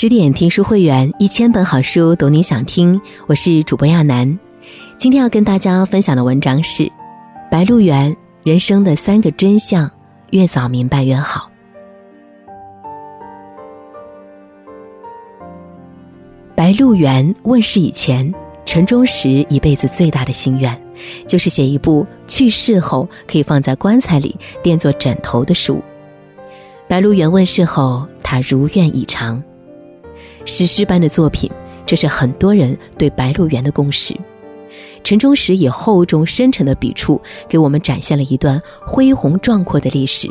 十点听书会员，一千本好书，读你想听。我是主播亚楠，今天要跟大家分享的文章是《白鹿原人生的三个真相》，越早明白越好。白鹿原问世以前，陈忠实一辈子最大的心愿，就是写一部去世后可以放在棺材里垫作枕头的书。白鹿原问世后，他如愿以偿。史诗般的作品，这是很多人对《白鹿原》的共识。陈忠实以厚重深沉的笔触，给我们展现了一段恢宏壮阔的历史。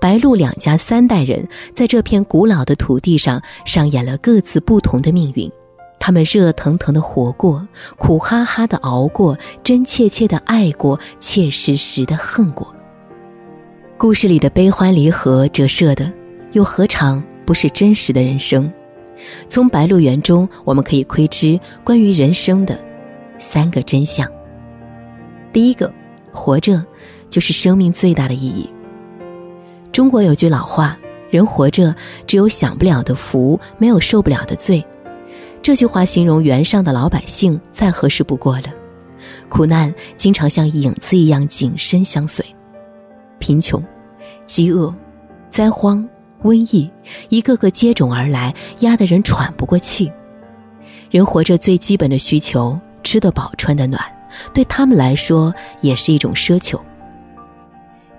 白鹿两家三代人在这片古老的土地上上演了各自不同的命运，他们热腾腾的活过，苦哈哈的熬过，真切切的爱过，切实实的恨过。故事里的悲欢离合折射的，又何尝不是真实的人生？从《白鹿原》中，我们可以窥知关于人生的三个真相。第一个，活着就是生命最大的意义。中国有句老话：“人活着，只有享不了的福，没有受不了的罪。”这句话形容原上的老百姓再合适不过了。苦难经常像影子一样紧身相随，贫穷、饥饿、灾荒。瘟疫一个个接踵而来，压得人喘不过气。人活着最基本的需求，吃得饱、穿得暖，对他们来说也是一种奢求。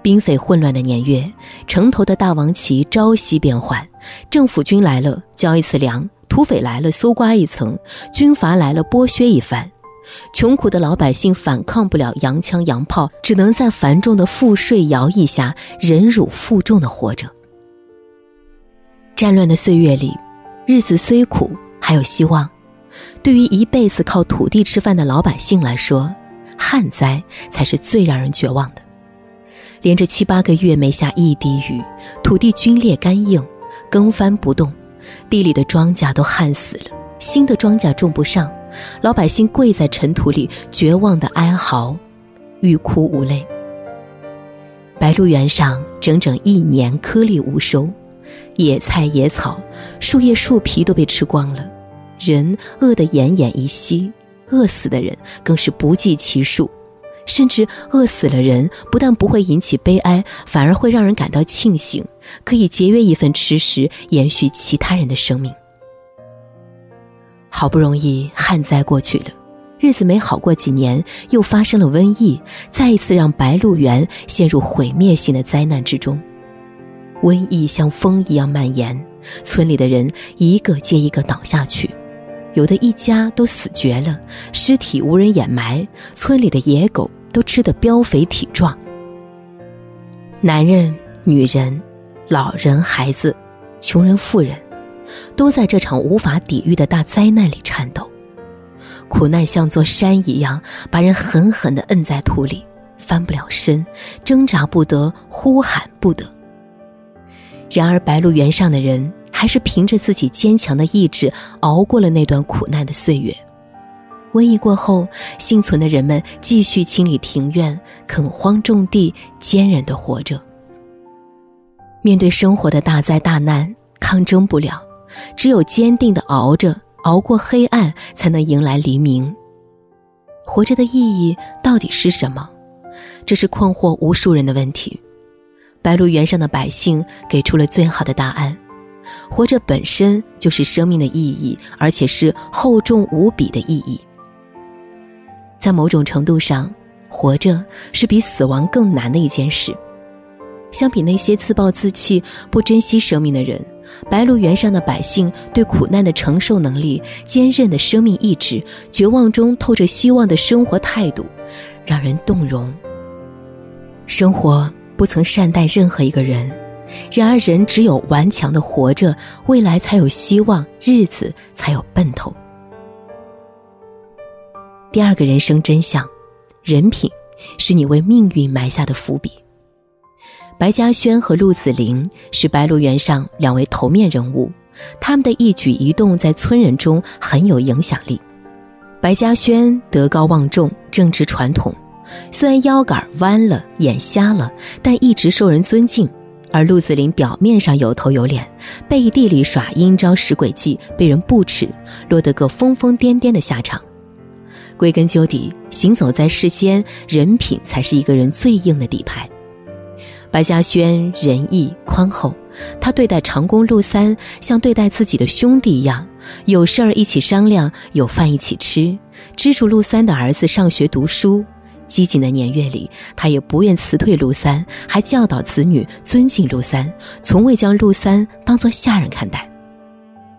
兵匪混乱的年月，城头的大王旗朝夕变换，政府军来了交一次粮，土匪来了搜刮一层，军阀来了剥削一番。穷苦的老百姓反抗不了洋枪洋炮，只能在繁重的赋税徭役下忍辱负重地活着。战乱的岁月里，日子虽苦，还有希望。对于一辈子靠土地吃饭的老百姓来说，旱灾才是最让人绝望的。连着七八个月没下一滴雨，土地龟裂干硬，耕翻不动，地里的庄稼都旱死了，新的庄稼种不上，老百姓跪在尘土里，绝望的哀嚎，欲哭无泪。白鹿原上整整一年颗粒无收。野菜野草，树叶树皮都被吃光了，人饿得奄奄一息，饿死的人更是不计其数，甚至饿死了人不但不会引起悲哀，反而会让人感到庆幸，可以节约一份吃食，延续其他人的生命。好不容易旱灾过去了，日子没好过几年，又发生了瘟疫，再一次让白鹿原陷入毁灭性的灾难之中。瘟疫像风一样蔓延，村里的人一个接一个倒下去，有的一家都死绝了，尸体无人掩埋，村里的野狗都吃得膘肥体壮。男人、女人、老人、孩子、穷人、富人，都在这场无法抵御的大灾难里颤抖。苦难像座山一样，把人狠狠地摁在土里，翻不了身，挣扎不得，呼喊不得。然而，白鹿原上的人还是凭着自己坚强的意志熬过了那段苦难的岁月。瘟疫过后，幸存的人们继续清理庭院、垦荒种地，坚韧地活着。面对生活的大灾大难，抗争不了，只有坚定地熬着，熬过黑暗，才能迎来黎明。活着的意义到底是什么？这是困惑无数人的问题。白鹿原上的百姓给出了最好的答案：活着本身就是生命的意义，而且是厚重无比的意义。在某种程度上，活着是比死亡更难的一件事。相比那些自暴自弃、不珍惜生命的人，白鹿原上的百姓对苦难的承受能力、坚韧的生命意志、绝望中透着希望的生活态度，让人动容。生活。不曾善待任何一个人，然而人只有顽强的活着，未来才有希望，日子才有奔头。第二个人生真相，人品是你为命运埋下的伏笔。白嘉轩和陆子霖是白鹿原上两位头面人物，他们的一举一动在村人中很有影响力。白嘉轩德高望重，正直传统。虽然腰杆弯了，眼瞎了，但一直受人尊敬，而陆子霖表面上有头有脸，背地里耍阴招使诡计，被人不齿，落得个疯疯癫癫的下场。归根究底，行走在世间，人品才是一个人最硬的底牌。白嘉轩仁义宽厚，他对待长工陆三像对待自己的兄弟一样，有事儿一起商量，有饭一起吃，资助陆三的儿子上学读书。激进的年月里，他也不愿辞退陆三，还教导子女尊敬陆三，从未将陆三当作下人看待。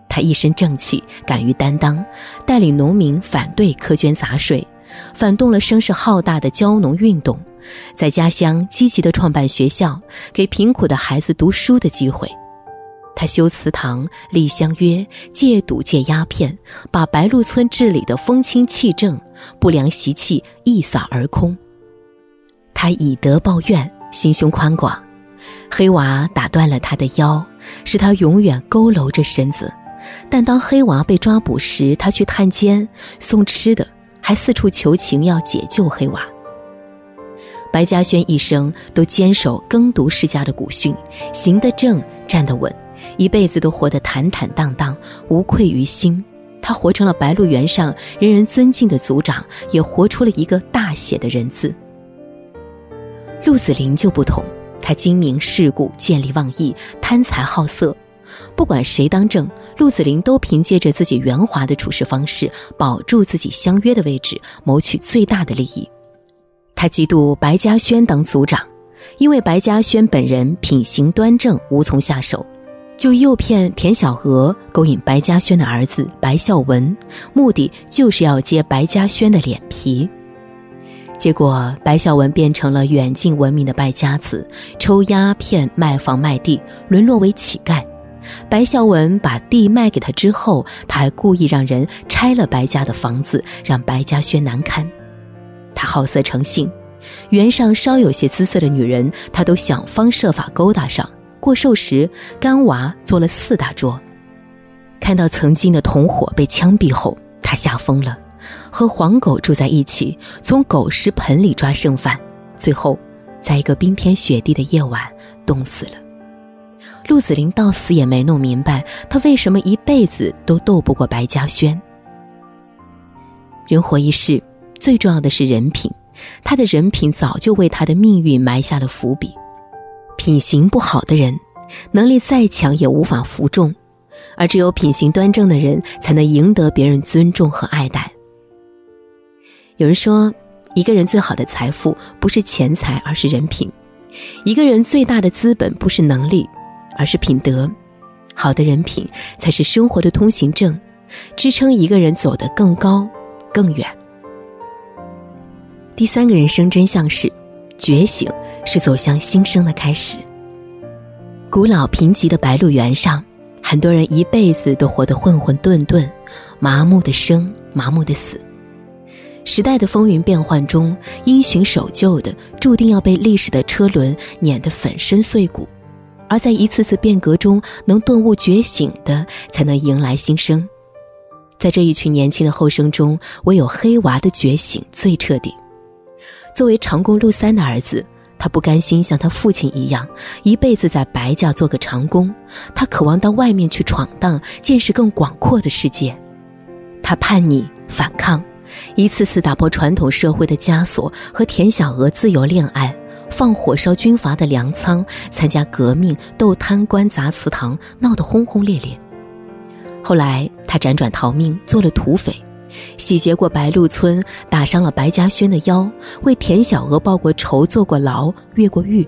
他一身正气，敢于担当，带领农民反对苛捐杂税，反动了声势浩大的蕉农运动，在家乡积极地创办学校，给贫苦的孩子读书的机会。他修祠堂、立乡约、戒赌戒鸦片，把白鹿村治理的风清气正，不良习气一扫而空。他以德报怨，心胸宽广。黑娃打断了他的腰，使他永远佝偻着身子。但当黑娃被抓捕时，他去探监、送吃的，还四处求情要解救黑娃。白嘉轩一生都坚守耕读世家的古训，行得正，站得稳。一辈子都活得坦坦荡荡，无愧于心。他活成了白鹿原上人人尊敬的族长，也活出了一个大写的人字。鹿子霖就不同，他精明世故、见利忘义、贪财好色。不管谁当政，鹿子霖都凭借着自己圆滑的处事方式，保住自己相约的位置，谋取最大的利益。他嫉妒白嘉轩当族长，因为白嘉轩本人品行端正，无从下手。就诱骗田小娥勾引白嘉轩的儿子白孝文，目的就是要揭白嘉轩的脸皮。结果白孝文变成了远近闻名的败家子，抽鸦片、卖房卖地，沦落为乞丐。白孝文把地卖给他之后，他还故意让人拆了白家的房子，让白嘉轩难堪。他好色成性，原上稍有些姿色的女人，他都想方设法勾搭上。过寿时，干娃做了四大桌。看到曾经的同伙被枪毙后，他吓疯了，和黄狗住在一起，从狗食盆里抓剩饭，最后，在一个冰天雪地的夜晚冻死了。陆子霖到死也没弄明白，他为什么一辈子都斗不过白嘉轩。人活一世，最重要的是人品，他的人品早就为他的命运埋下了伏笔。品行不好的人，能力再强也无法服众，而只有品行端正的人，才能赢得别人尊重和爱戴。有人说，一个人最好的财富不是钱财，而是人品；一个人最大的资本不是能力，而是品德。好的人品才是生活的通行证，支撑一个人走得更高、更远。第三个人生真相是。觉醒是走向新生的开始。古老贫瘠的白鹿原上，很多人一辈子都活得混混沌沌，麻木的生，麻木的死。时代的风云变幻中，因循守旧的注定要被历史的车轮碾得粉身碎骨；而在一次次变革中，能顿悟觉醒的，才能迎来新生。在这一群年轻的后生中，唯有黑娃的觉醒最彻底。作为长工陆三的儿子，他不甘心像他父亲一样一辈子在白家做个长工，他渴望到外面去闯荡，见识更广阔的世界。他叛逆反抗，一次次打破传统社会的枷锁，和田小娥自由恋爱，放火烧军阀的粮仓，参加革命，斗贪官砸祠堂，闹得轰轰烈烈。后来他辗转逃命，做了土匪。洗劫过白鹿村，打伤了白嘉轩的腰，为田小娥报过仇，坐过牢，越过狱。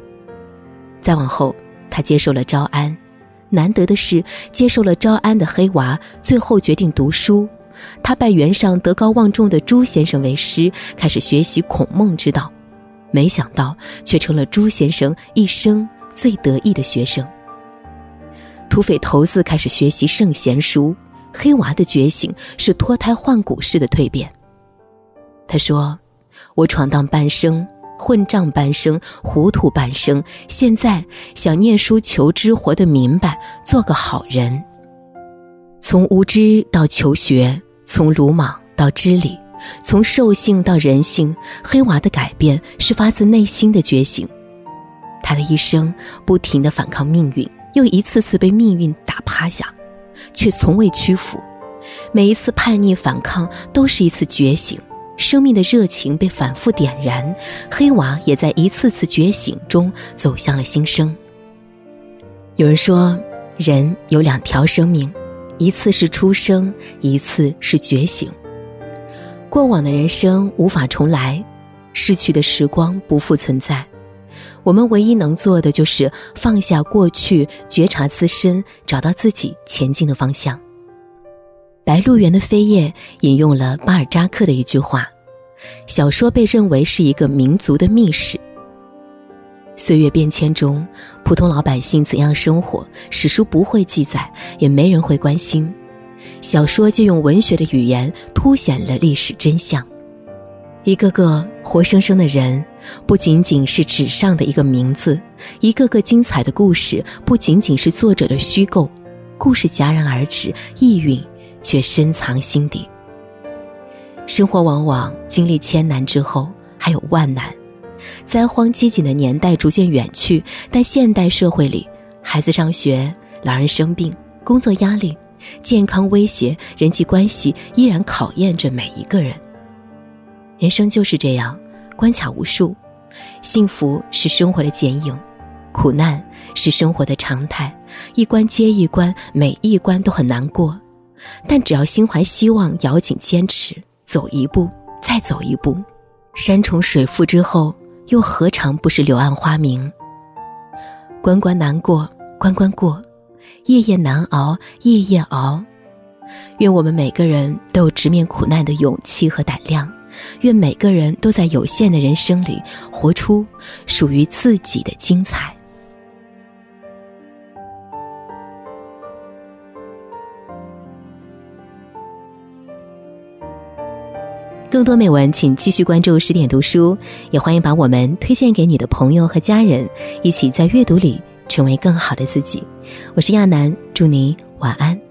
再往后，他接受了招安，难得的是接受了招安的黑娃，最后决定读书。他拜原上德高望重的朱先生为师，开始学习孔孟之道，没想到却成了朱先生一生最得意的学生。土匪头子开始学习圣贤书。黑娃的觉醒是脱胎换骨式的蜕变。他说：“我闯荡半生，混账半生，糊涂半生，现在想念书求知，活得明白，做个好人。从无知到求学，从鲁莽到知礼，从兽性到人性，黑娃的改变是发自内心的觉醒。他的一生不停地反抗命运，又一次次被命运打趴下，却从未屈服。每一次叛逆反抗，都是一次觉醒，生命的热情被反复点燃。黑娃也在一次次觉醒中走向了新生。有人说，人有两条生命，一次是出生，一次是觉醒。过往的人生无法重来，逝去的时光不复存在。我们唯一能做的就是放下过去，觉察自身，找到自己前进的方向。《白鹿原的飞叶》引用了巴尔扎克的一句话：“小说被认为是一个民族的秘史。岁月变迁中，普通老百姓怎样生活，史书不会记载，也没人会关心。小说就用文学的语言凸显了历史真相。”一个个活生生的人，不仅仅是纸上的一个名字；一个个精彩的故事，不仅仅是作者的虚构。故事戛然而止，意蕴却深藏心底。生活往往经历千难之后，还有万难。灾荒饥馑的年代逐渐远去，但现代社会里，孩子上学、老人生病、工作压力、健康威胁、人际关系，依然考验着每一个人。人生就是这样，关卡无数，幸福是生活的剪影，苦难是生活的常态，一关接一关，每一关都很难过，但只要心怀希望，咬紧坚持，走一步再走一步，山重水复之后，又何尝不是柳暗花明？关关难过关关过，夜夜难熬夜夜熬，愿我们每个人都有直面苦难的勇气和胆量。愿每个人都在有限的人生里活出属于自己的精彩。更多美文，请继续关注十点读书，也欢迎把我们推荐给你的朋友和家人，一起在阅读里成为更好的自己。我是亚楠，祝你晚安。